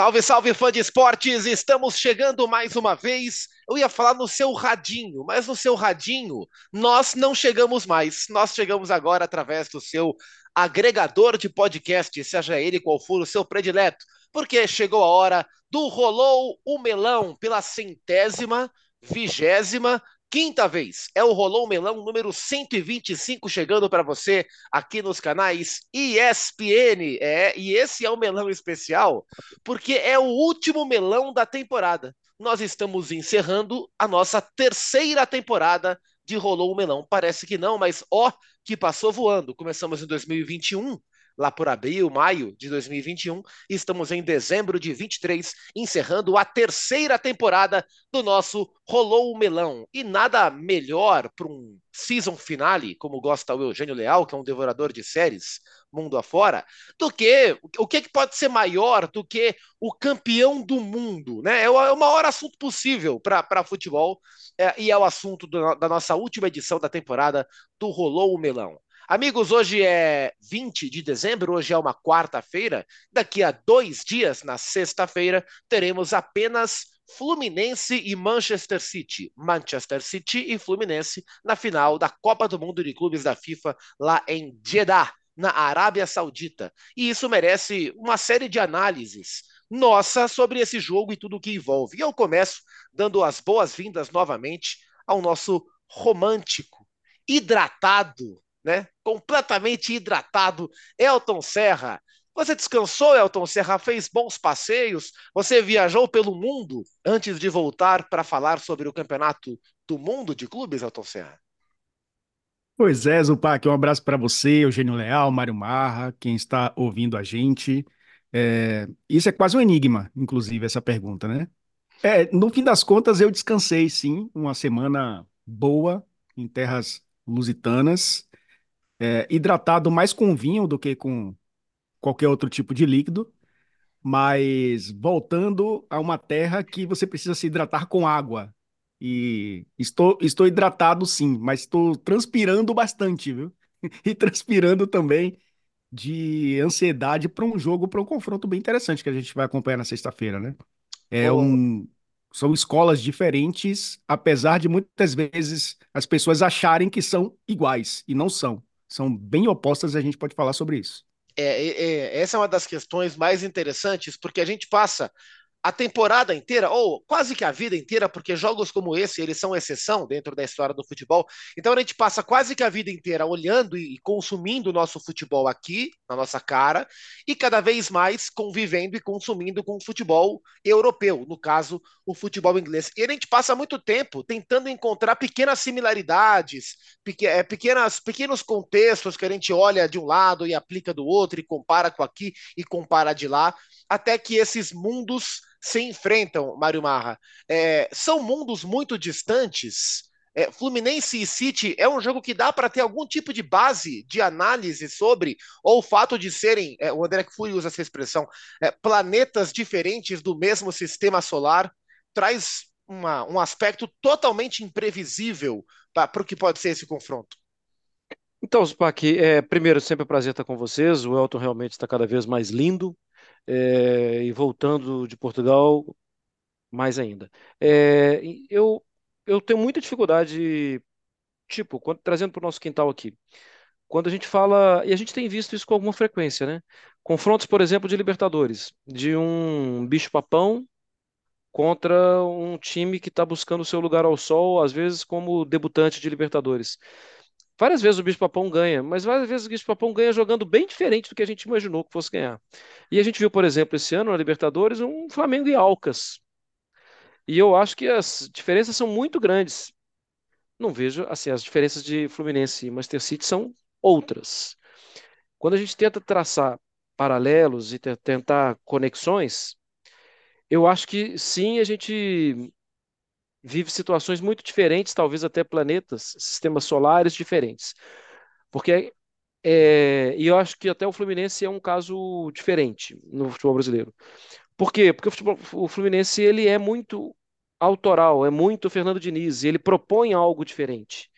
Salve, salve, fã de esportes! Estamos chegando mais uma vez. Eu ia falar no seu radinho, mas no seu radinho nós não chegamos mais. Nós chegamos agora através do seu agregador de podcast, seja ele qual for o seu predileto, porque chegou a hora do Rolou o Melão pela centésima, vigésima quinta vez. É o Rolou Melão número 125 chegando para você aqui nos canais ESPN. É, e esse é o melão especial porque é o último melão da temporada. Nós estamos encerrando a nossa terceira temporada de Rolou o Melão. Parece que não, mas ó, que passou voando. Começamos em 2021 lá por abril, maio de 2021. E estamos em dezembro de 23, encerrando a terceira temporada do nosso Rolou o Melão. E nada melhor para um season finale, como gosta o Eugênio Leal, que é um devorador de séries mundo afora, do que o que, que pode ser maior do que o campeão do mundo, né? É o, é maior assunto possível para futebol é, e é o assunto do, da nossa última edição da temporada do Rolou o Melão. Amigos, hoje é 20 de dezembro, hoje é uma quarta-feira. Daqui a dois dias, na sexta-feira, teremos apenas Fluminense e Manchester City. Manchester City e Fluminense na final da Copa do Mundo de Clubes da FIFA lá em Jeddah, na Arábia Saudita. E isso merece uma série de análises nossa sobre esse jogo e tudo o que envolve. E eu começo dando as boas-vindas novamente ao nosso romântico, hidratado, né? Completamente hidratado. Elton Serra. Você descansou, Elton Serra? Fez bons passeios? Você viajou pelo mundo antes de voltar para falar sobre o campeonato do mundo de clubes, Elton Serra? Pois é, Zupac, um abraço para você, Eugênio Leal, Mário Marra, quem está ouvindo a gente. É, isso é quase um enigma, inclusive, essa pergunta, né? É, no fim das contas, eu descansei, sim, uma semana boa em terras lusitanas, é, hidratado mais com vinho do que com qualquer outro tipo de líquido, mas voltando a uma terra que você precisa se hidratar com água. E estou, estou hidratado sim, mas estou transpirando bastante, viu? E transpirando também de ansiedade para um jogo, para um confronto bem interessante que a gente vai acompanhar na sexta-feira, né? É um, são escolas diferentes, apesar de muitas vezes as pessoas acharem que são iguais e não são são bem opostas e a gente pode falar sobre isso. É, é, é, essa é uma das questões mais interessantes, porque a gente passa a temporada inteira, ou quase que a vida inteira, porque jogos como esse, eles são exceção dentro da história do futebol. Então a gente passa quase que a vida inteira olhando e consumindo o nosso futebol aqui, na nossa cara, e cada vez mais convivendo e consumindo com o futebol europeu, no caso, o futebol inglês. E a gente passa muito tempo tentando encontrar pequenas similaridades, é, pequenas, pequenos contextos que a gente olha de um lado e aplica do outro, e compara com aqui e compara de lá, até que esses mundos se enfrentam, Mário Marra. É, são mundos muito distantes. É, Fluminense e City é um jogo que dá para ter algum tipo de base de análise sobre, ou o fato de serem, é, o André Fury usa essa expressão, é, planetas diferentes do mesmo sistema solar, traz uma, um aspecto totalmente imprevisível para o que pode ser esse confronto. Então, Spac, é, primeiro, sempre é um prazer estar com vocês. O Elton realmente está cada vez mais lindo é, e voltando de Portugal, mais ainda. É, eu, eu tenho muita dificuldade, tipo, quando, trazendo para o nosso quintal aqui, quando a gente fala, e a gente tem visto isso com alguma frequência, né? Confrontos, por exemplo, de Libertadores, de um bicho-papão contra um time que está buscando o seu lugar ao sol, às vezes como debutante de Libertadores. Várias vezes o Bicho-Papão ganha, mas várias vezes o Bicho-Papão ganha jogando bem diferente do que a gente imaginou que fosse ganhar. E a gente viu, por exemplo, esse ano na Libertadores, um Flamengo e Alcas. E eu acho que as diferenças são muito grandes. Não vejo, assim, as diferenças de Fluminense e Manchester City são outras. Quando a gente tenta traçar paralelos e tentar conexões, eu acho que sim, a gente vive situações muito diferentes, talvez até planetas, sistemas solares diferentes. Porque é, e eu acho que até o Fluminense é um caso diferente no futebol brasileiro. Por quê? Porque o, futebol, o Fluminense ele é muito autoral, é muito Fernando Diniz, ele propõe algo diferente.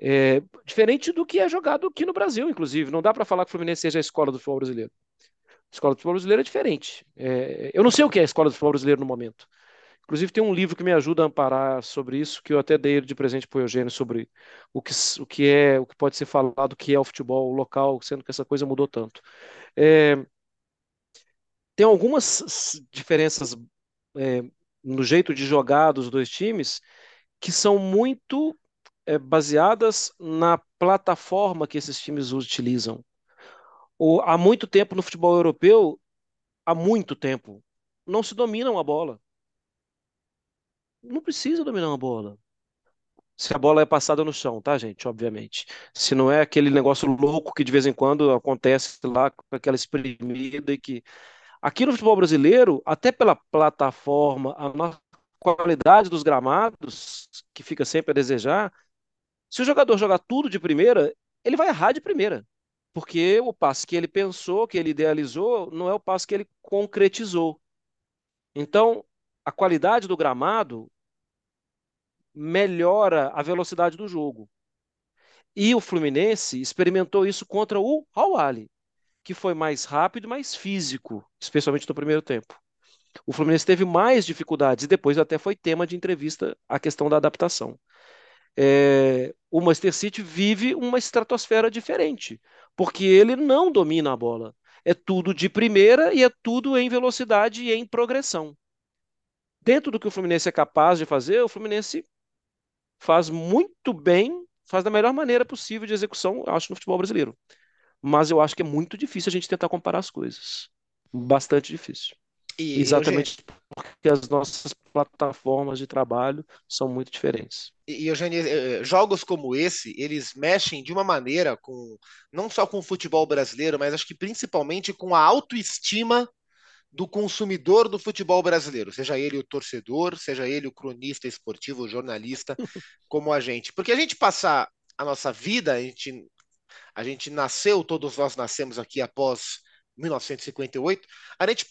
É, diferente do que é jogado aqui no Brasil, inclusive. Não dá para falar que o Fluminense seja a escola do futebol brasileiro. A escola do futebol brasileiro é diferente. É, eu não sei o que é a escola do futebol brasileiro no momento. Inclusive, tem um livro que me ajuda a amparar sobre isso, que eu até dei de presente para o Eugênio, sobre o que, o que é, o que pode ser falado, o que é o futebol local, sendo que essa coisa mudou tanto. É, tem algumas diferenças é, no jeito de jogar dos dois times que são muito é, baseadas na plataforma que esses times utilizam. O, há muito tempo no futebol europeu, há muito tempo, não se dominam a bola não precisa dominar uma bola. Se a bola é passada no chão, tá, gente? Obviamente. Se não é aquele negócio louco que de vez em quando acontece lá com aquela espremida e que. Aqui no futebol brasileiro, até pela plataforma, a qualidade dos gramados, que fica sempre a desejar, se o jogador jogar tudo de primeira, ele vai errar de primeira. Porque o passe que ele pensou, que ele idealizou, não é o passe que ele concretizou. Então, a qualidade do gramado melhora a velocidade do jogo. E o Fluminense experimentou isso contra o Al que foi mais rápido mais físico, especialmente no primeiro tempo. O Fluminense teve mais dificuldades e depois até foi tema de entrevista a questão da adaptação. É, o Manchester City vive uma estratosfera diferente, porque ele não domina a bola. É tudo de primeira e é tudo em velocidade e em progressão dentro do que o Fluminense é capaz de fazer, o Fluminense faz muito bem, faz da melhor maneira possível de execução, acho, no futebol brasileiro. Mas eu acho que é muito difícil a gente tentar comparar as coisas. Bastante difícil. E, Exatamente porque as nossas plataformas de trabalho são muito diferentes. E, Eugênio, eh, jogos como esse, eles mexem de uma maneira com não só com o futebol brasileiro, mas acho que principalmente com a autoestima do consumidor do futebol brasileiro, seja ele o torcedor, seja ele o cronista esportivo, o jornalista, como a gente. Porque a gente passar a nossa vida, a gente, a gente nasceu, todos nós nascemos aqui após 1958, a gente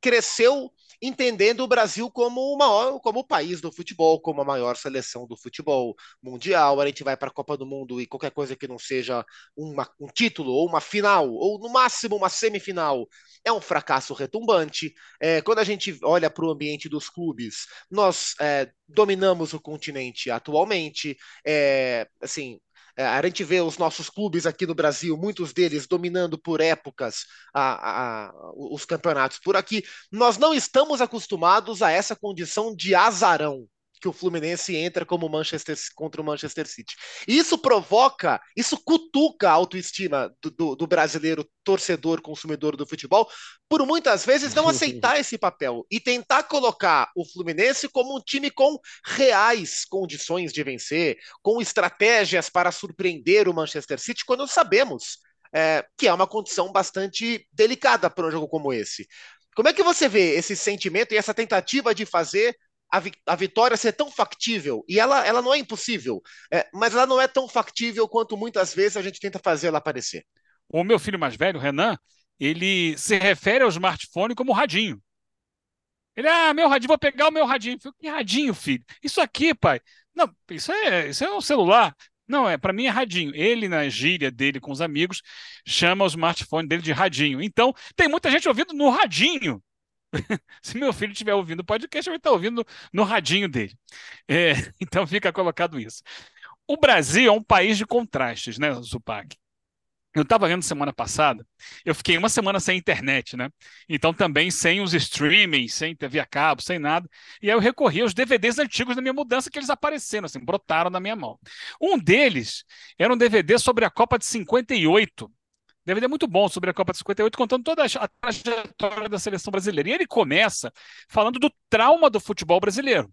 cresceu entendendo o Brasil como o maior, como o país do futebol, como a maior seleção do futebol mundial. A gente vai para a Copa do Mundo e qualquer coisa que não seja uma, um título ou uma final ou no máximo uma semifinal é um fracasso retumbante. É, quando a gente olha para o ambiente dos clubes, nós é, dominamos o continente atualmente. É, assim, a gente vê os nossos clubes aqui no Brasil, muitos deles dominando por épocas a, a, os campeonatos por aqui. Nós não estamos acostumados a essa condição de azarão que o Fluminense entra como Manchester contra o Manchester City. Isso provoca, isso cutuca a autoestima do, do, do, brasileiro torcedor, consumidor do futebol, por muitas vezes não aceitar esse papel e tentar colocar o Fluminense como um time com reais condições de vencer, com estratégias para surpreender o Manchester City, quando sabemos é, que é uma condição bastante delicada para um jogo como esse. Como é que você vê esse sentimento e essa tentativa de fazer a, vi a vitória ser tão factível, e ela, ela não é impossível, é, mas ela não é tão factível quanto muitas vezes a gente tenta fazer ela aparecer. O meu filho mais velho, Renan, ele se refere ao smartphone como radinho. Ele, ah, meu radinho, vou pegar o meu radinho. Eu, que radinho, filho? Isso aqui, pai. Não, isso é, isso é um celular. Não, é para mim é radinho. Ele, na gíria dele com os amigos, chama o smartphone dele de radinho. Então, tem muita gente ouvindo no radinho. Se meu filho estiver ouvindo o podcast, ele vai estar ouvindo no radinho dele. É, então fica colocado isso. O Brasil é um país de contrastes, né, Zupac? Eu estava vendo semana passada, eu fiquei uma semana sem internet, né? Então também sem os streamings, sem TV a cabo, sem nada. E aí eu recorri aos DVDs antigos da minha mudança que eles apareceram, assim, brotaram na minha mão. Um deles era um DVD sobre a Copa de 58, DVD muito bom sobre a Copa de 58, contando toda a trajetória da seleção brasileira. E ele começa falando do trauma do futebol brasileiro.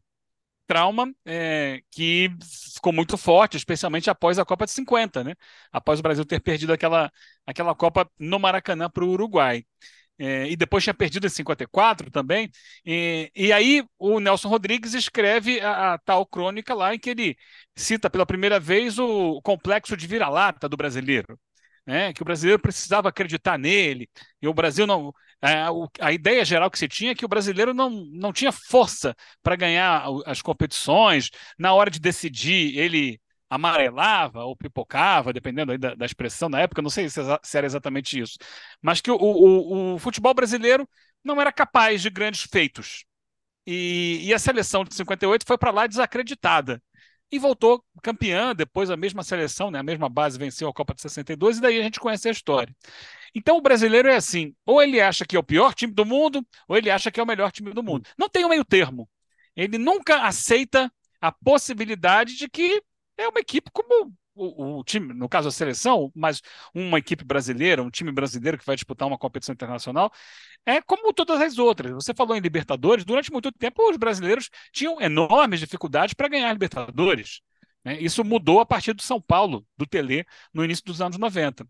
Trauma é, que ficou muito forte, especialmente após a Copa de 50, né? Após o Brasil ter perdido aquela, aquela Copa no Maracanã para o Uruguai. É, e depois tinha perdido em 54 também. E, e aí o Nelson Rodrigues escreve a, a, tal crônica lá em que ele cita pela primeira vez o complexo de vira-lata do brasileiro né, que o brasileiro precisava acreditar nele, e o Brasil não. A, é, a ideia geral que se tinha é que o brasileiro não, não tinha força para ganhar as competições, na hora de decidir, ele amarelava ou pipocava, dependendo da, da, expressão na época, não sei se, se, era exatamente isso, mas que o, o, o, futebol brasileiro não era capaz de grandes feitos. E, e a seleção de 58 foi para lá desacreditada. E voltou campeã, depois a mesma seleção, né, a mesma base venceu a Copa de 62, e daí a gente conhece a história. Então o brasileiro é assim: ou ele acha que é o pior time do mundo, ou ele acha que é o melhor time do mundo. Não tem o um meio termo. Ele nunca aceita a possibilidade de que é uma equipe como o, o, time, no caso a seleção, mas uma equipe brasileira, um time brasileiro que vai disputar uma competição internacional, é como todas as outras. Você falou em Libertadores, durante muito tempo os brasileiros tinham enormes dificuldades para ganhar Libertadores. Né? Isso mudou a partir do São Paulo, do Tele, no início dos anos 90.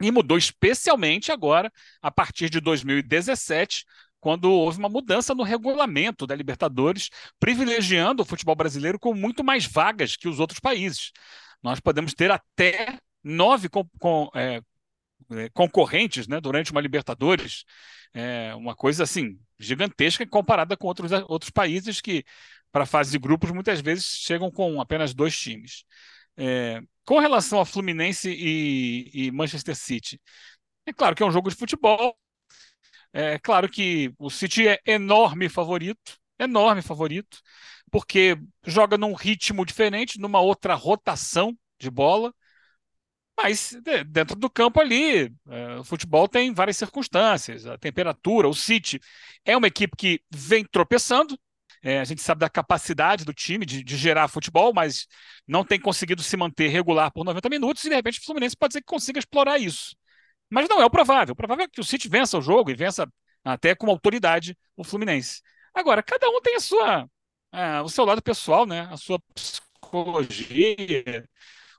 E mudou especialmente agora, a partir de 2017, quando houve uma mudança no regulamento da Libertadores, privilegiando o futebol brasileiro com muito mais vagas que os outros países. Nós podemos ter até nove com, com, é, é, concorrentes né, durante uma Libertadores, é uma coisa assim gigantesca comparada com outros, outros países que, para a fase de grupos, muitas vezes chegam com apenas dois times. É, com relação a Fluminense e, e Manchester City, é claro que é um jogo de futebol, é claro que o City é enorme favorito, enorme favorito, porque joga num ritmo diferente, numa outra rotação de bola. Mas dentro do campo ali, é, o futebol tem várias circunstâncias, a temperatura, o City é uma equipe que vem tropeçando. É, a gente sabe da capacidade do time de, de, gerar futebol, mas não tem conseguido se manter regular por 90 minutos, e de repente o Fluminense pode ser que consiga explorar isso. Mas não é o provável. O provável é que o City vença o jogo e vença até com autoridade o Fluminense. Agora, cada um tem a sua, o seu lado pessoal, né? A sua psicologia.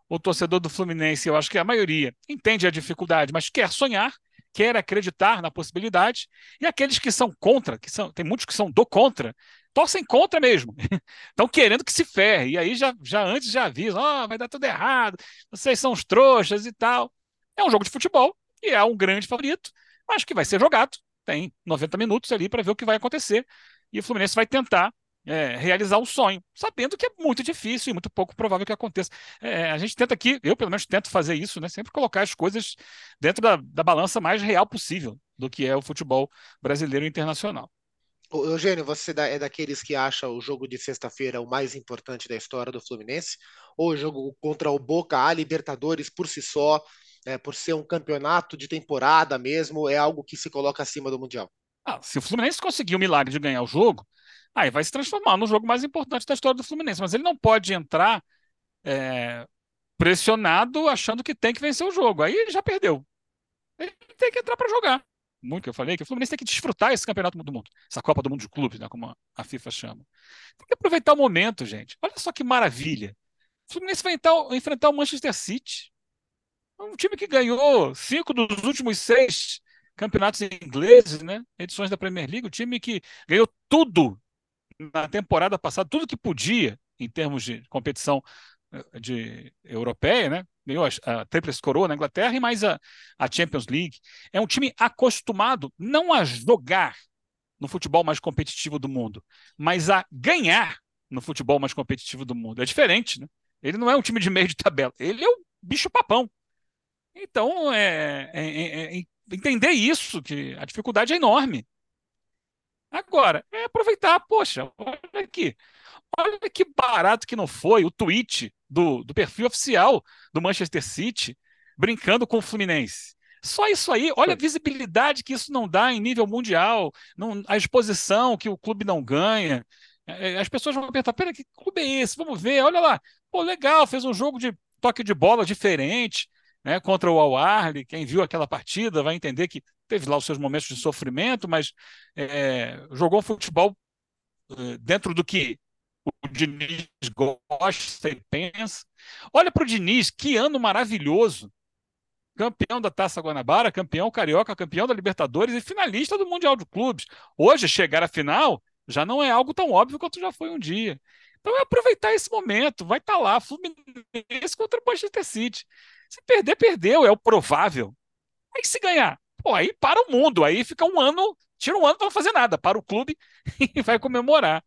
O torcedor do Fluminense, eu acho que a maioria entende a dificuldade, mas quer sonhar, quer acreditar na possibilidade. E aqueles que são contra, que são, tem muitos que são do contra, torcem contra mesmo. Estão querendo que se ferre. E aí já, já antes já avisam, oh, vai dar tudo errado, vocês são os trouxas e tal. É um jogo de futebol, e é um grande favorito, mas que vai ser jogado. Tem 90 minutos ali para ver o que vai acontecer. E o Fluminense vai tentar é, realizar o sonho, sabendo que é muito difícil e muito pouco provável que aconteça. É, a gente tenta aqui, eu pelo menos tento fazer isso, né? Sempre colocar as coisas dentro da, da balança mais real possível do que é o futebol brasileiro e internacional. Eugênio, você é daqueles que acha o jogo de sexta-feira o mais importante da história do Fluminense? Ou o jogo contra o Boca, a Libertadores por si só, é, por ser um campeonato de temporada mesmo, é algo que se coloca acima do Mundial. Ah, se o Fluminense conseguir o milagre de ganhar o jogo, aí vai se transformar no jogo mais importante da história do Fluminense. Mas ele não pode entrar é, pressionado achando que tem que vencer o jogo. Aí ele já perdeu. Ele tem que entrar para jogar. Muito que eu falei, que o Fluminense tem que desfrutar esse campeonato do mundo, essa Copa do Mundo de Clubes, né, como a FIFA chama. Tem que aproveitar o momento, gente. Olha só que maravilha. O Fluminense vai enfrentar o Manchester City. Um time que ganhou cinco dos últimos seis campeonatos ingleses, né? Edições da Premier League, o time que ganhou tudo na temporada passada, tudo que podia em termos de competição eh, de europeia, né? Ganhou a, a Tríplice Coroa na Inglaterra e mais a, a Champions League. É um time acostumado não a jogar no futebol mais competitivo do mundo, mas a ganhar no futebol mais competitivo do mundo. É diferente, né? Ele não é um time de meio de tabela, ele é o bicho papão. Então, é, é, é, é, entender isso, que a dificuldade é enorme. Agora, é aproveitar, poxa, olha aqui. Olha que barato que não foi o tweet do, do perfil oficial do Manchester City brincando com o Fluminense. Só isso aí, olha a visibilidade que isso não dá em nível mundial, não, a exposição que o clube não ganha. É, as pessoas vão perguntar: pera, que clube é esse? Vamos ver, olha lá. Pô, legal, fez um jogo de toque de bola diferente né, contra o Al-Ahly. Quem viu aquela partida vai entender que teve lá os seus momentos de sofrimento, mas é, jogou futebol é, dentro do que o Diniz gosta e pensa. Olha para o Diniz, que ano maravilhoso! Campeão da Taça Guanabara, campeão carioca, campeão da Libertadores e finalista do Mundial de Clubes. Hoje, chegar à final já não é algo tão óbvio quanto já foi um dia. Então é aproveitar esse momento, vai estar tá lá, Fluminense contra o Manchester City. Se perder, perdeu, é o provável. Aí se ganhar, pô, aí para o mundo, aí fica um ano, tira um ano para não fazer nada, para o clube e vai comemorar.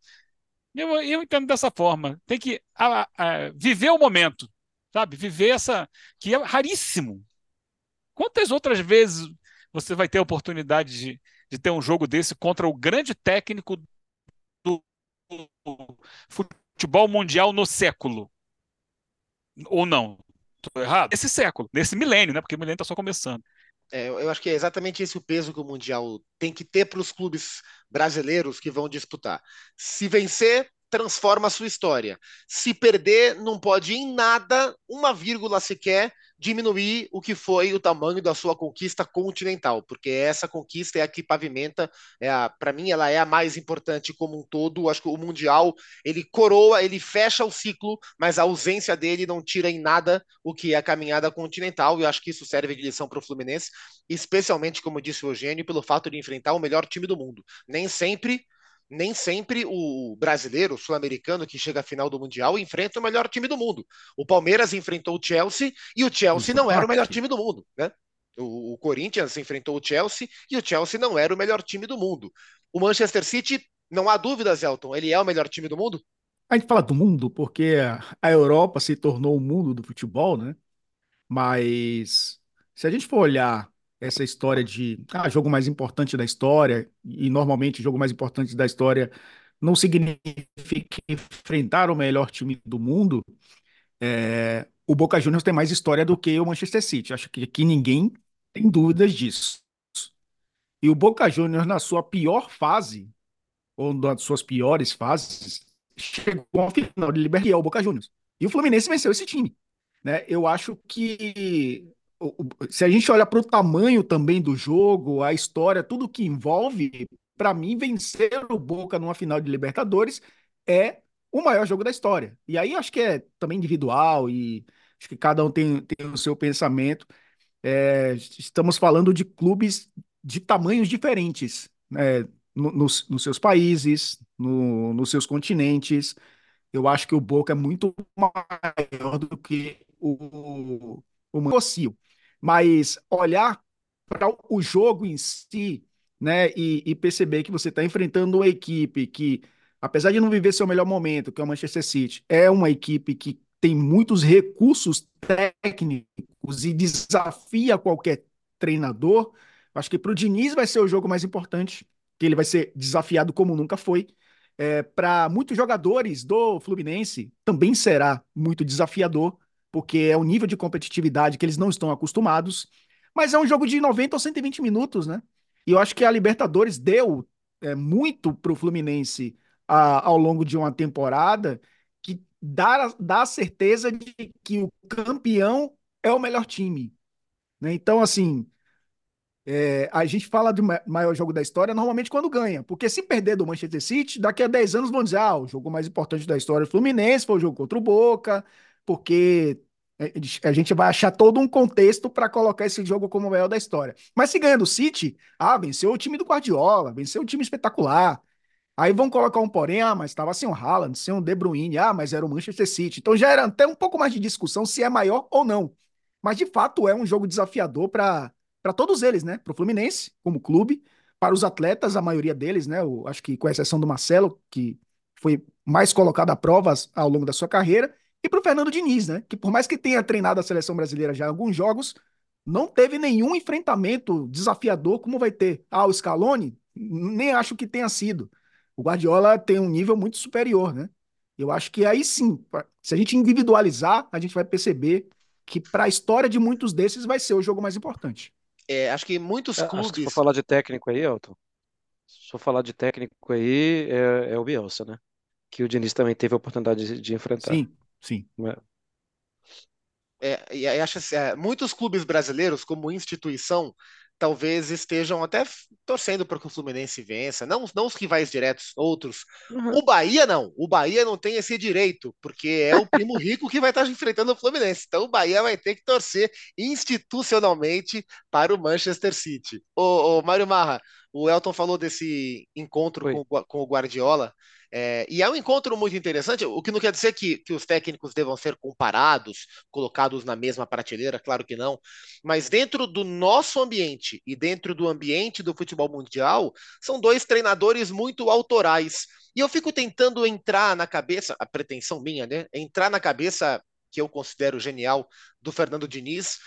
Eu, eu entendo dessa forma. Tem que a, a, viver o momento, sabe? Viver essa. que é raríssimo. Quantas outras vezes você vai ter a oportunidade de, de ter um jogo desse contra o grande técnico do futebol mundial no século? Ou não? Estou errado? Esse século, nesse milênio, né? Porque o milênio está só começando. É, eu acho que é exatamente esse o peso que o Mundial tem que ter para os clubes brasileiros que vão disputar. Se vencer, transforma a sua história. Se perder, não pode em nada, uma vírgula sequer, diminuir o que foi o tamanho da sua conquista continental, porque essa conquista é a que pavimenta, é para mim ela é a mais importante como um todo. Acho que o mundial ele coroa, ele fecha o ciclo, mas a ausência dele não tira em nada o que é a caminhada continental. E eu acho que isso serve de lição para o Fluminense, especialmente como disse o Eugênio, pelo fato de enfrentar o melhor time do mundo. Nem sempre nem sempre o brasileiro, o sul-americano que chega à final do Mundial enfrenta o melhor time do mundo. O Palmeiras enfrentou o Chelsea e o Chelsea não era o melhor time do mundo, né? O, o Corinthians enfrentou o Chelsea e o Chelsea não era o melhor time do mundo. O Manchester City, não há dúvidas, Elton, ele é o melhor time do mundo? A gente fala do mundo porque a Europa se tornou o mundo do futebol, né? Mas se a gente for olhar essa história de ah, jogo mais importante da história, e normalmente jogo mais importante da história não significa enfrentar o melhor time do mundo, é, o Boca Juniors tem mais história do que o Manchester City. Acho que aqui ninguém tem dúvidas disso. E o Boca Juniors, na sua pior fase, ou nas suas piores fases, chegou ao final de Libertadores, é o Boca Juniors. E o Fluminense venceu esse time. Né? Eu acho que se a gente olha para o tamanho também do jogo, a história, tudo que envolve, para mim, vencer o Boca numa final de Libertadores é o maior jogo da história. E aí acho que é também individual e acho que cada um tem, tem o seu pensamento. É, estamos falando de clubes de tamanhos diferentes, né? nos, nos seus países, no, nos seus continentes. Eu acho que o Boca é muito maior do que o, o Mancocio. Mas olhar para o jogo em si, né, e, e perceber que você está enfrentando uma equipe que, apesar de não viver seu melhor momento, que é o Manchester City, é uma equipe que tem muitos recursos técnicos e desafia qualquer treinador. Acho que para o Diniz vai ser o jogo mais importante, que ele vai ser desafiado como nunca foi. É, para muitos jogadores do Fluminense também será muito desafiador porque é um nível de competitividade que eles não estão acostumados. Mas é um jogo de 90 ou 120 minutos, né? E eu acho que a Libertadores deu é, muito para o Fluminense a, ao longo de uma temporada que dá, dá a certeza de que o campeão é o melhor time. Né? Então, assim, é, a gente fala do maior jogo da história normalmente quando ganha, porque se perder do Manchester City, daqui a 10 anos vão dizer: ah, o jogo mais importante da história do Fluminense foi o jogo contra o Boca, porque a gente vai achar todo um contexto para colocar esse jogo como o maior da história. Mas se ganha do City, ah, venceu o time do Guardiola, venceu o time espetacular. Aí vão colocar um porém, ah, mas estava sem o Haaland, sem o De Bruyne, ah, mas era o Manchester City. Então já era até um pouco mais de discussão se é maior ou não. Mas de fato é um jogo desafiador para todos eles, né? Para o Fluminense, como clube, para os atletas, a maioria deles, né? Eu acho que com exceção do Marcelo, que foi mais colocado a provas ao longo da sua carreira, e para o Fernando Diniz, né? Que por mais que tenha treinado a seleção brasileira já em alguns jogos, não teve nenhum enfrentamento desafiador como vai ter. Ah, o Scaloni, nem acho que tenha sido. O Guardiola tem um nível muito superior, né? Eu acho que aí sim, se a gente individualizar, a gente vai perceber que para a história de muitos desses vai ser o jogo mais importante. É, acho que muitos é, clubes. Se for falar de técnico aí, Elton, se for falar de técnico aí, é, é o Bielsa, né? Que o Diniz também teve a oportunidade de, de enfrentar. Sim, Sim. É, é e acho assim, é, muitos clubes brasileiros, como instituição, talvez estejam até torcendo para que o Fluminense vença, não, não os rivais diretos, outros. Uhum. O Bahia não, o Bahia não tem esse direito, porque é o primo rico que vai estar enfrentando o Fluminense. Então o Bahia vai ter que torcer institucionalmente para o Manchester City. Ô, ô Mário Marra, o Elton falou desse encontro com, com, o Guardiola. É, e é um encontro muito interessante, o que não quer dizer que, que os técnicos devam ser comparados, colocados na mesma prateleira, claro que não, mas dentro do nosso ambiente, e dentro do ambiente do futebol mundial, são dois treinadores muito autorais. E eu fico tentando entrar na cabeça, a pretensão minha, né? Entrar na cabeça que eu considero genial do Fernando Diniz,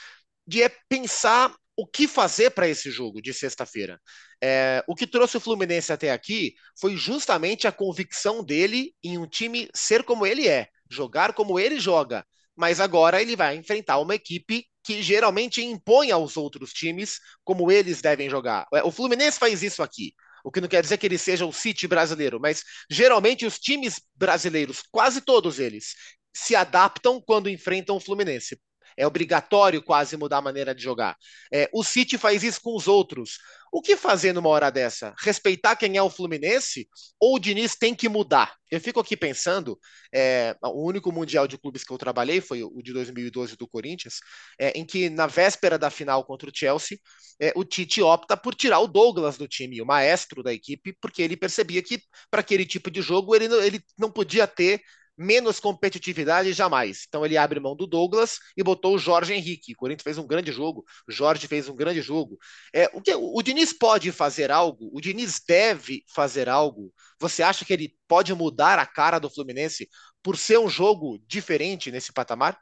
de é pensar o que fazer para esse jogo de sexta-feira. É, o que trouxe o Fluminense até aqui foi justamente a convicção dele em um time ser como ele é, jogar como ele joga. Mas agora ele vai enfrentar uma equipe que geralmente impõe aos outros times como eles devem jogar. É, o Fluminense faz isso aqui. O que não quer dizer que ele seja o City brasileiro, mas geralmente os times brasileiros, quase todos eles, se adaptam quando enfrentam o Fluminense. É obrigatório quase mudar a maneira de jogar. É, o City faz isso com os outros. O que fazer numa hora dessa? Respeitar quem é o Fluminense? Ou o Diniz tem que mudar? Eu fico aqui pensando, é, o único Mundial de Clubes que eu trabalhei foi o de 2012 do Corinthians, é, em que na véspera da final contra o Chelsea, é, o Tite opta por tirar o Douglas do time, o maestro da equipe, porque ele percebia que para aquele tipo de jogo ele, ele não podia ter menos competitividade jamais. Então ele abre mão do Douglas e botou o Jorge Henrique. O Corinthians fez um grande jogo, o Jorge fez um grande jogo. É, o, que, o Diniz pode fazer algo? O Diniz deve fazer algo? Você acha que ele pode mudar a cara do Fluminense por ser um jogo diferente nesse patamar?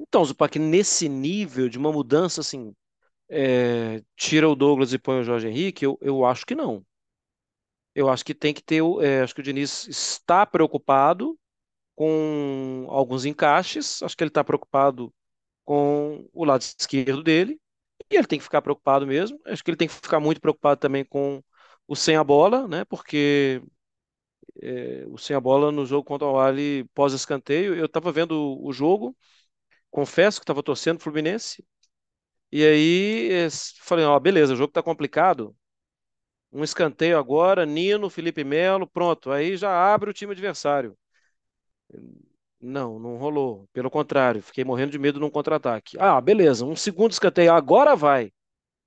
Então, Zupac, nesse nível de uma mudança assim, é, tira o Douglas e põe o Jorge Henrique, eu, eu acho que não. Eu acho que tem que ter. É, acho que o Diniz está preocupado com alguns encaixes. Acho que ele está preocupado com o lado esquerdo dele. E ele tem que ficar preocupado mesmo. Acho que ele tem que ficar muito preocupado também com o sem a bola, né? Porque é, o sem a bola no jogo contra o Ali pós-escanteio, eu estava vendo o jogo, confesso que estava torcendo o Fluminense. E aí falei, ó, beleza, o jogo está complicado. Um escanteio agora, Nino, Felipe Melo, pronto. Aí já abre o time adversário. Não, não rolou. Pelo contrário, fiquei morrendo de medo num contra-ataque. Ah, beleza, um segundo escanteio, agora vai.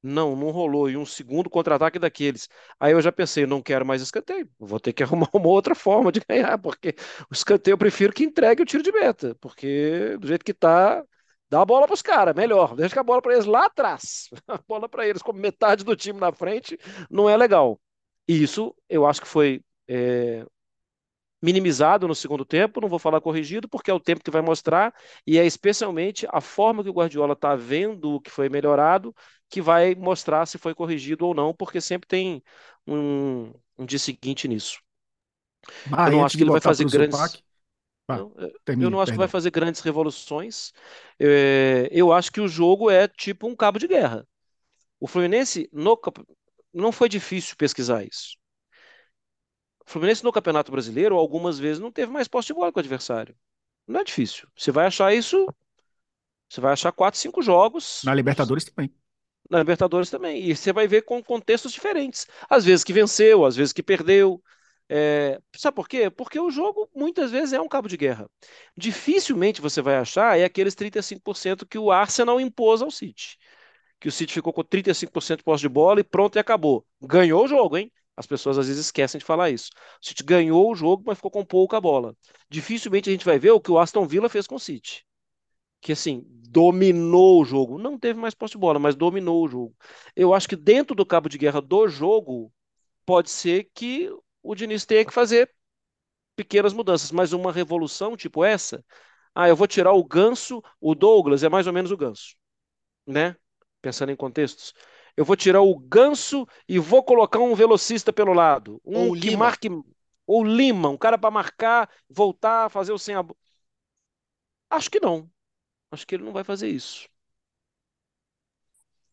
Não, não rolou. E um segundo contra-ataque daqueles. Aí eu já pensei, não quero mais escanteio. Vou ter que arrumar uma outra forma de ganhar, porque o escanteio eu prefiro que entregue o tiro de meta, porque do jeito que tá, dá a bola para os caras, melhor. Deixa a bola para eles lá atrás. A bola para eles como metade do time na frente não é legal. E isso eu acho que foi é, minimizado no segundo tempo, não vou falar corrigido, porque é o tempo que vai mostrar, e é especialmente a forma que o Guardiola está vendo o que foi melhorado, que vai mostrar se foi corrigido ou não, porque sempre tem um, um dia seguinte nisso. Ah, eu não acho que ele vai fazer grandes. Ah, não, termine, eu não acho perdão. que vai fazer grandes revoluções. É, eu acho que o jogo é tipo um cabo de guerra. O Fluminense no, não foi difícil pesquisar isso. O Fluminense no Campeonato Brasileiro, algumas vezes, não teve mais posse de bola com o adversário. Não é difícil. Você vai achar isso. Você vai achar quatro, cinco jogos. Na Libertadores também. Na Libertadores também. E você vai ver com contextos diferentes. Às vezes que venceu, às vezes que perdeu. É... Sabe por quê? Porque o jogo muitas vezes é um cabo de guerra. Dificilmente você vai achar é aqueles 35% que o Arsenal impôs ao City. Que o City ficou com 35% de posse de bola e pronto e acabou. Ganhou o jogo, hein? As pessoas às vezes esquecem de falar isso. O City ganhou o jogo, mas ficou com pouca bola. Dificilmente a gente vai ver o que o Aston Villa fez com o City. Que assim, dominou o jogo. Não teve mais posse de bola, mas dominou o jogo. Eu acho que dentro do cabo de guerra do jogo, pode ser que o Diniz tenha que fazer pequenas mudanças, mas uma revolução tipo essa, ah, eu vou tirar o Ganso, o Douglas é mais ou menos o Ganso, né? Pensando em contextos eu vou tirar o Ganso e vou colocar um velocista pelo lado. Um ou que Lima. marque. Ou Lima, um cara para marcar, voltar, fazer o sem a. Acho que não. Acho que ele não vai fazer isso.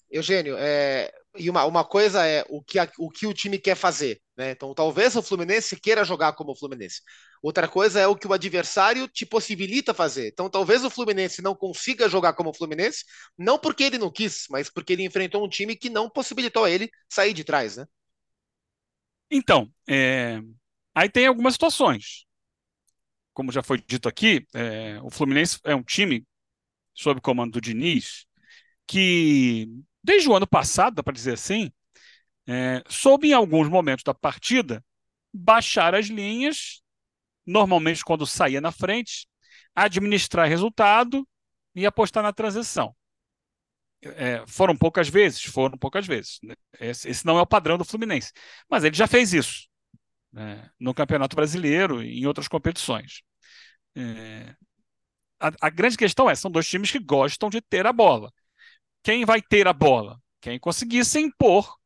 Eugênio, é, e uma, uma coisa é o que, a, o que o time quer fazer, né? Então, talvez o Fluminense queira jogar como o Fluminense. Outra coisa é o que o adversário te possibilita fazer. Então, talvez o Fluminense não consiga jogar como o Fluminense, não porque ele não quis, mas porque ele enfrentou um time que não possibilitou ele sair de trás, né? Então, é... aí tem algumas situações. Como já foi dito aqui, é... o Fluminense é um time sob comando do Diniz que desde o ano passado, para dizer assim, é, soube em alguns momentos da partida baixar as linhas, normalmente quando saía na frente, administrar resultado e apostar na transição. É, foram poucas vezes, foram poucas vezes. Né? Esse, esse, não é o padrão do Fluminense. Mas ele já fez isso né? no Campeonato Brasileiro e em outras competições. É, a, a, grande questão é: são dois times que gostam de ter a bola. Quem vai ter a bola? Quem conseguir se impor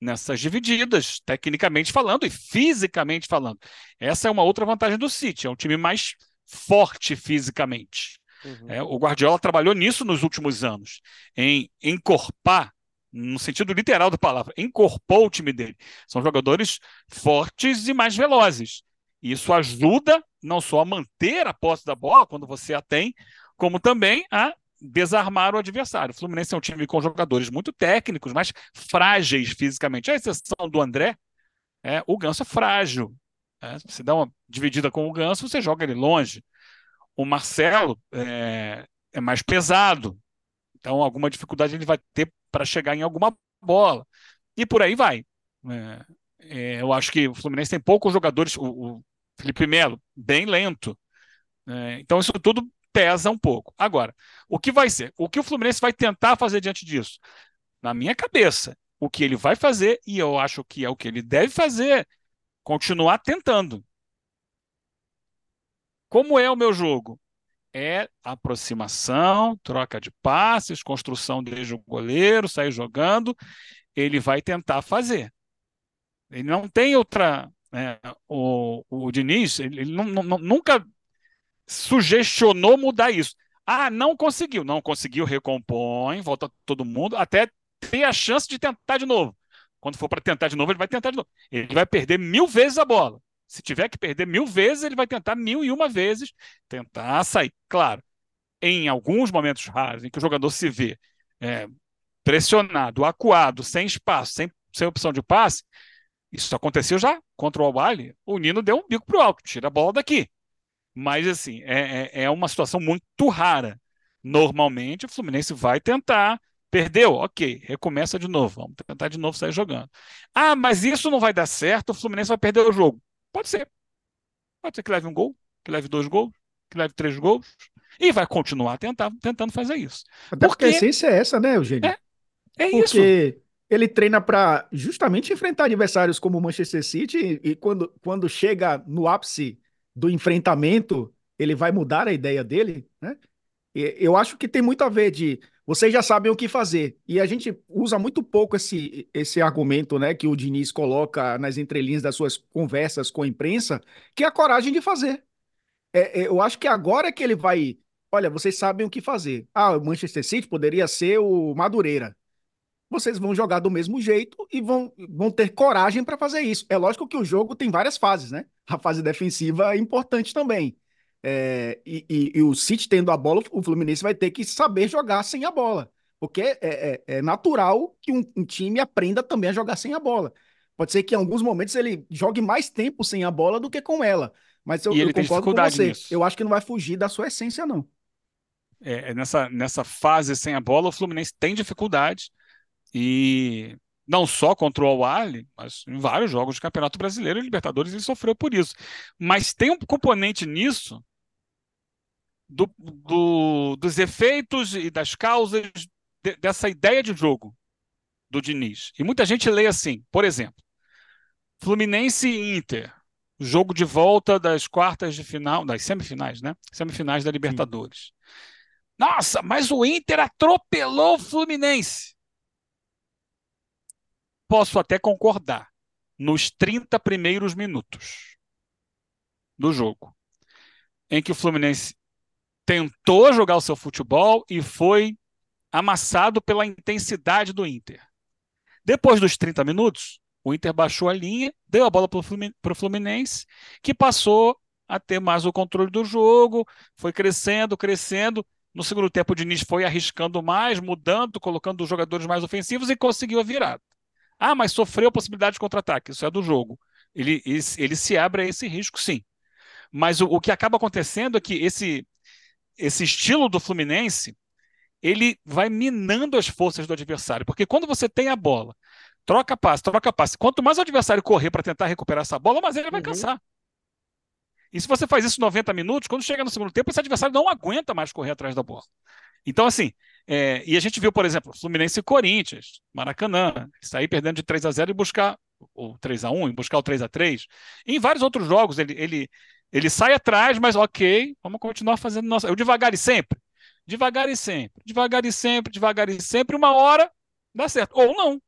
nessas divididas, tecnicamente falando e fisicamente falando. Essa é uma outra vantagem do City, é um time mais forte fisicamente. Uhum. É, o Guardiola trabalhou nisso nos últimos anos, em encorpar, no sentido literal da palavra, encorpou o time dele. São jogadores fortes e mais velozes. Isso ajuda não só a manter a posse da bola quando você a tem, como também a desarmar o adversário. O Fluminense é um time com jogadores muito técnicos, mas frágeis fisicamente. A exceção do André, é, o Ganso é frágil. É, você dá uma dividida com o Ganso, você joga ele longe. O Marcelo é, é mais pesado, então alguma dificuldade ele vai ter para chegar em alguma bola. E por aí vai. É, é, eu acho que o Fluminense tem poucos jogadores. O, o Felipe Melo, bem lento. É, então isso tudo pesa um pouco. Agora, o que vai ser? O que o Fluminense vai tentar fazer diante disso? Na minha cabeça, o que ele vai fazer, e eu acho que é o que ele deve fazer, continuar tentando. Como é o meu jogo? É aproximação, troca de passes, construção desde o goleiro, sair jogando. Ele vai tentar fazer. Ele não tem outra. É, o, o Diniz, ele, ele não, não, nunca sugestionou mudar isso. Ah, não conseguiu. Não conseguiu, recompõe, volta todo mundo, até ter a chance de tentar de novo. Quando for para tentar de novo, ele vai tentar de novo. Ele vai perder mil vezes a bola. Se tiver que perder mil vezes, ele vai tentar mil e uma vezes tentar sair. Claro, em alguns momentos raros em que o jogador se vê é, pressionado, acuado, sem espaço, sem, sem opção de passe, isso aconteceu já contra o Al O Nino deu um bico pro alto, tira a bola daqui. Mas, assim, é, é, é uma situação muito rara. Normalmente, o Fluminense vai tentar. Perdeu? Ok, recomeça de novo. Vamos tentar de novo sair jogando. Ah, mas isso não vai dar certo, o Fluminense vai perder o jogo. Pode ser. Pode ser que leve um gol, que leve dois gols, que leve três gols. E vai continuar tentar, tentando fazer isso. Até porque, porque a essência é essa, né, Eugênio? É, é porque isso. Porque ele treina para justamente enfrentar adversários como o Manchester City e, e quando, quando chega no ápice do enfrentamento, ele vai mudar a ideia dele, né? Eu acho que tem muito a ver de vocês já sabem o que fazer. E a gente usa muito pouco esse, esse argumento, né, que o Diniz coloca nas entrelinhas das suas conversas com a imprensa, que é a coragem de fazer. É, é, eu acho que agora que ele vai. Olha, vocês sabem o que fazer. Ah, o Manchester City poderia ser o Madureira vocês vão jogar do mesmo jeito e vão, vão ter coragem para fazer isso. É lógico que o jogo tem várias fases, né? A fase defensiva é importante também. É, e, e, e, o City tendo a bola, o Fluminense vai ter que saber jogar sem a bola. Porque é, é, é natural que um, um, time aprenda também a jogar sem a bola. Pode ser que em alguns momentos ele jogue mais tempo sem a bola do que com ela. Mas eu, eu concordo com você. Nisso. Eu acho que não vai fugir da sua essência, não. É, é, nessa, nessa fase sem a bola, o Fluminense tem dificuldade. E não só contra o al mas em vários jogos de Campeonato Brasileiro e Libertadores ele sofreu por isso. Mas tem um componente nisso do, do, dos efeitos e das causas de, dessa ideia de jogo do Diniz. E muita gente lê assim, por exemplo, Fluminense e Inter, jogo de volta das quartas de final, das semifinais, né? Semifinais da Libertadores. Sim. Nossa, mas o Inter atropelou o Fluminense posso até concordar nos 30 primeiros minutos do jogo, em que o Fluminense tentou jogar o seu futebol e foi amassado pela intensidade do Inter. Depois dos 30 minutos, o Inter baixou a linha, deu a bola para o Fluminense, que passou a ter mais o controle do jogo, foi crescendo, crescendo. No segundo tempo, o Diniz foi arriscando mais, mudando, colocando os jogadores mais ofensivos e conseguiu a virada. Ah, mas sofreu a possibilidade de contra-ataque. Isso é do jogo. Ele, ele, ele, se abre a esse risco, sim. Mas o, o que acaba acontecendo é que esse, esse estilo do Fluminense ele vai minando as forças do adversário. Porque quando você tem a bola, troca passe, troca passe. Quanto mais o adversário correr para tentar recuperar essa bola, mais ele vai uhum. cansar. E se você faz isso 90 minutos, quando chega no segundo tempo, esse adversário não aguenta mais correr atrás da bola. Então, assim, É, e a gente viu, por exemplo, Fluminense e Corinthians, Maracanã, sair perdendo de 3 a 0 e buscar o 3 a 1 e buscar o 3 a 3 Em vários outros jogos, ele, ele, ele sai atrás, mas ok, vamos continuar fazendo nossa. Eu devagar e sempre. Devagar e sempre, devagar e sempre, devagar e sempre, uma hora dá certo. Ou não.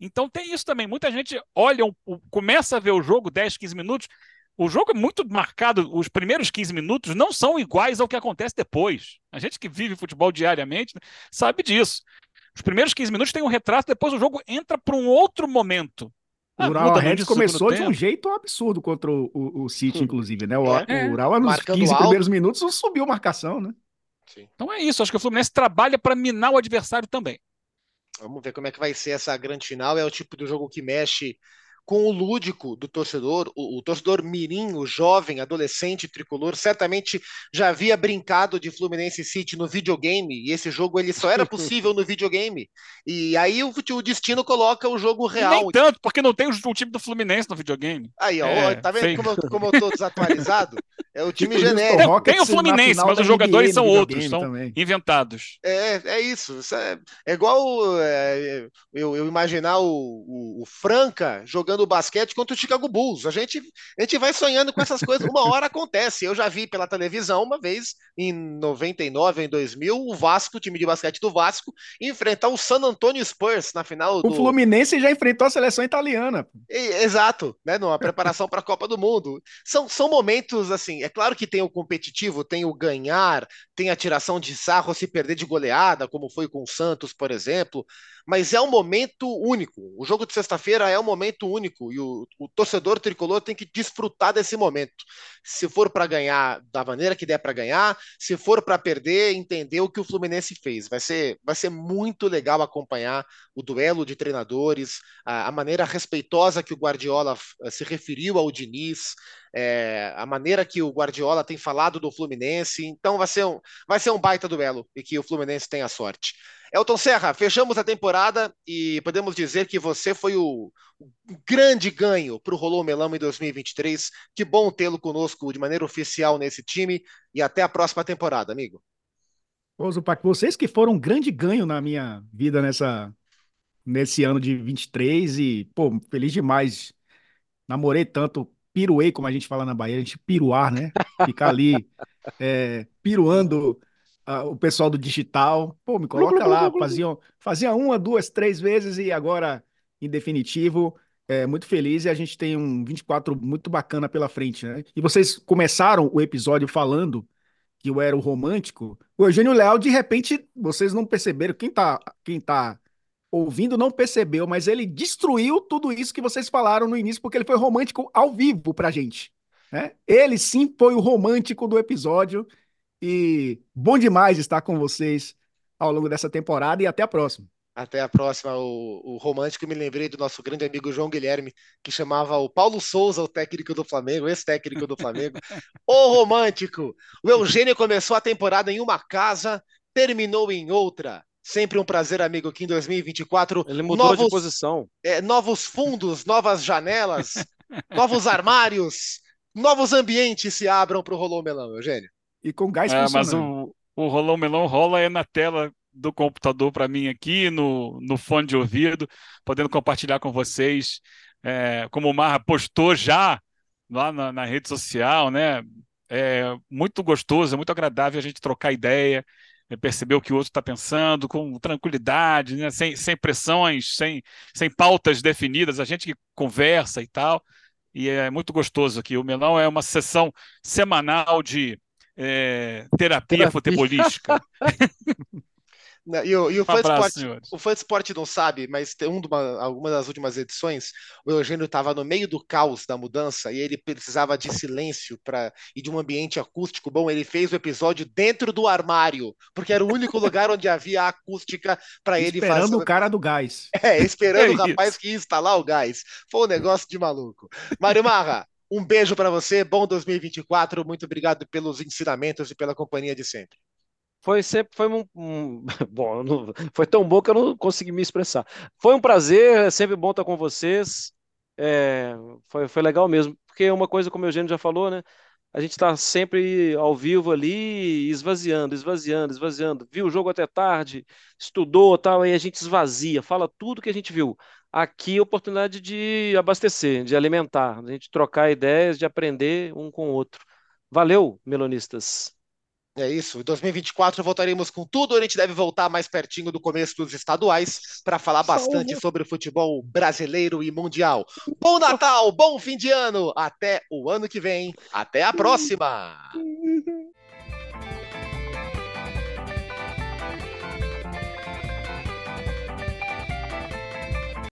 Então tem isso também. Muita gente olha, começa a ver o jogo 10, 15 minutos. O jogo é muito marcado, os primeiros 15 minutos não são iguais ao que acontece depois. A gente que vive futebol diariamente né, sabe disso. Os primeiros 15 minutos tem um retrato, depois o jogo entra para um outro momento. Ah, o Ural Red começou de um jeito absurdo contra o, o, o City, hum. inclusive, né? O, é. o Ural, nos Marcando 15 alto. primeiros minutos, subiu marcação, né? Sim. Então é isso. Acho que o Fluminense trabalha para minar o adversário também. Vamos ver como é que vai ser essa grande final. É o tipo do jogo que mexe com o lúdico do torcedor, o, o, torcedor mirim, o jovem, adolescente, tricolor, certamente já havia brincado de Fluminense City no videogame, e esse jogo ele só era possível no videogame. E aí o, o destino coloca o jogo real. Nem tanto, porque não tem o, o, time do Fluminense no videogame. Aí, ó, é, tá vendo como, como eu tô desatualizado? É o time tipo, genérico. Tem, tem o Fluminense, mas os jogadores NBA, são outros, são também. inventados. É, é isso. É, é igual é, eu, eu, imaginar o, o, o Franca jogando jogando basquete contra o Chicago Bulls. A gente, a gente vai sonhando com essas coisas. Uma hora acontece. Eu já vi pela televisão uma vez, em 99, em 2000, o Vasco, o time de basquete do Vasco, enfrentar o San Antonio Spurs na final do. O Fluminense já enfrentou a seleção italiana. exato, né? Numa preparação para a Copa do Mundo. São, são momentos assim. É claro que tem o competitivo, tem o ganhar, tem a tiração de sarro se perder de goleada, como foi com o Santos, por exemplo mas é um momento único. O jogo de sexta-feira é um momento único e o, o, torcedor tricolor tem que desfrutar desse momento. Se for para ganhar da maneira que der para ganhar, se for para perder, entender o que o Fluminense fez. Vai ser, vai ser muito legal acompanhar o duelo de treinadores, a, a maneira respeitosa que o Guardiola eh, se referiu ao Diniz. É, a maneira que o Guardiola tem falado do Fluminense, então vai ser um, vai ser um baita duelo e que o Fluminense tenha sorte. Elton Serra, fechamos a temporada e podemos dizer que você foi o, o grande ganho para o Rolou Melão em 2023. Que bom tê-lo conosco de maneira oficial nesse time e até a próxima temporada, amigo. Ô, Zupac, vocês que foram um grande ganho na minha vida nessa, nesse ano de 23 e, pô, feliz demais. Namorei tanto, piruei, como a gente fala na Bahia, a gente piruar, né? Ficar ali é, piruando o pessoal do digital, pô, me coloca lá, faziam, fazia uma, duas, três vezes e agora, em definitivo, é, muito feliz e a gente tem um 24 muito bacana pela frente, né? E vocês começaram o episódio falando que eu era o romântico. O Eugênio Leal, de repente, vocês não perceberam, quem tá, quem tá ouvindo não percebeu, mas ele destruiu tudo isso que vocês falaram no início, porque ele foi romântico ao vivo pra gente. Né? Ele sim foi o romântico do episódio e bom demais estar com vocês ao longo dessa temporada e até a próxima. Até a próxima. O, o romântico me lembrei do nosso grande amigo João Guilherme, que chamava o Paulo Souza, o técnico do Flamengo, ex-técnico do Flamengo. o romântico! O Eugênio começou a temporada em uma casa, terminou em outra. Sempre um prazer, amigo, que em 2024. Ele mudou novos, de posição. É, novos fundos, novas janelas, novos armários, novos ambientes se abram para o Rolô Melão, Eugênio e com gás é, Mas o, o rolão melão rola é na tela do computador para mim aqui, no, no fone de ouvido, podendo compartilhar com vocês. É, como o Marra postou já lá na, na, rede social, né? É muito gostoso, é muito agradável a gente trocar ideia, é, perceber o que o outro está pensando, com tranquilidade, né? sem, sem pressões, sem, sem pautas definidas, a gente que conversa e tal. E é muito gostoso aqui. O Melão é uma sessão semanal de é, terapia, terapia futebolística. E o, e o, um abraço, o Fã Sport não sabe, mas tem um uma, alguma das últimas edições, o Eugênio estava no meio do caos da mudança e ele precisava de silêncio para e de um ambiente acústico bom. Ele fez o episódio dentro do armário, porque era o único lugar onde havia acústica para ele fazer. Esperando o cara do gás. É, esperando é o rapaz que ia instalar o gás. Foi um negócio de maluco. Mário Marra, um beijo para você, bom 2024. Muito obrigado pelos ensinamentos e pela companhia de sempre. Foi sempre foi um, um bom, foi tão bom que eu não consegui me expressar. Foi um prazer, é sempre bom estar com vocês. É, foi, foi legal mesmo, porque uma coisa, como o Eugênio já falou, né? a gente está sempre ao vivo ali, esvaziando, esvaziando, esvaziando. Viu o jogo até tarde, estudou, tal, aí a gente esvazia, fala tudo que a gente viu. Aqui, oportunidade de abastecer, de alimentar, de a gente trocar ideias, de aprender um com o outro. Valeu, melonistas. É isso. Em 2024 voltaremos com tudo. A gente deve voltar mais pertinho do começo dos estaduais para falar bastante sobre o futebol brasileiro e mundial. Bom Natal, bom fim de ano. Até o ano que vem. Até a próxima.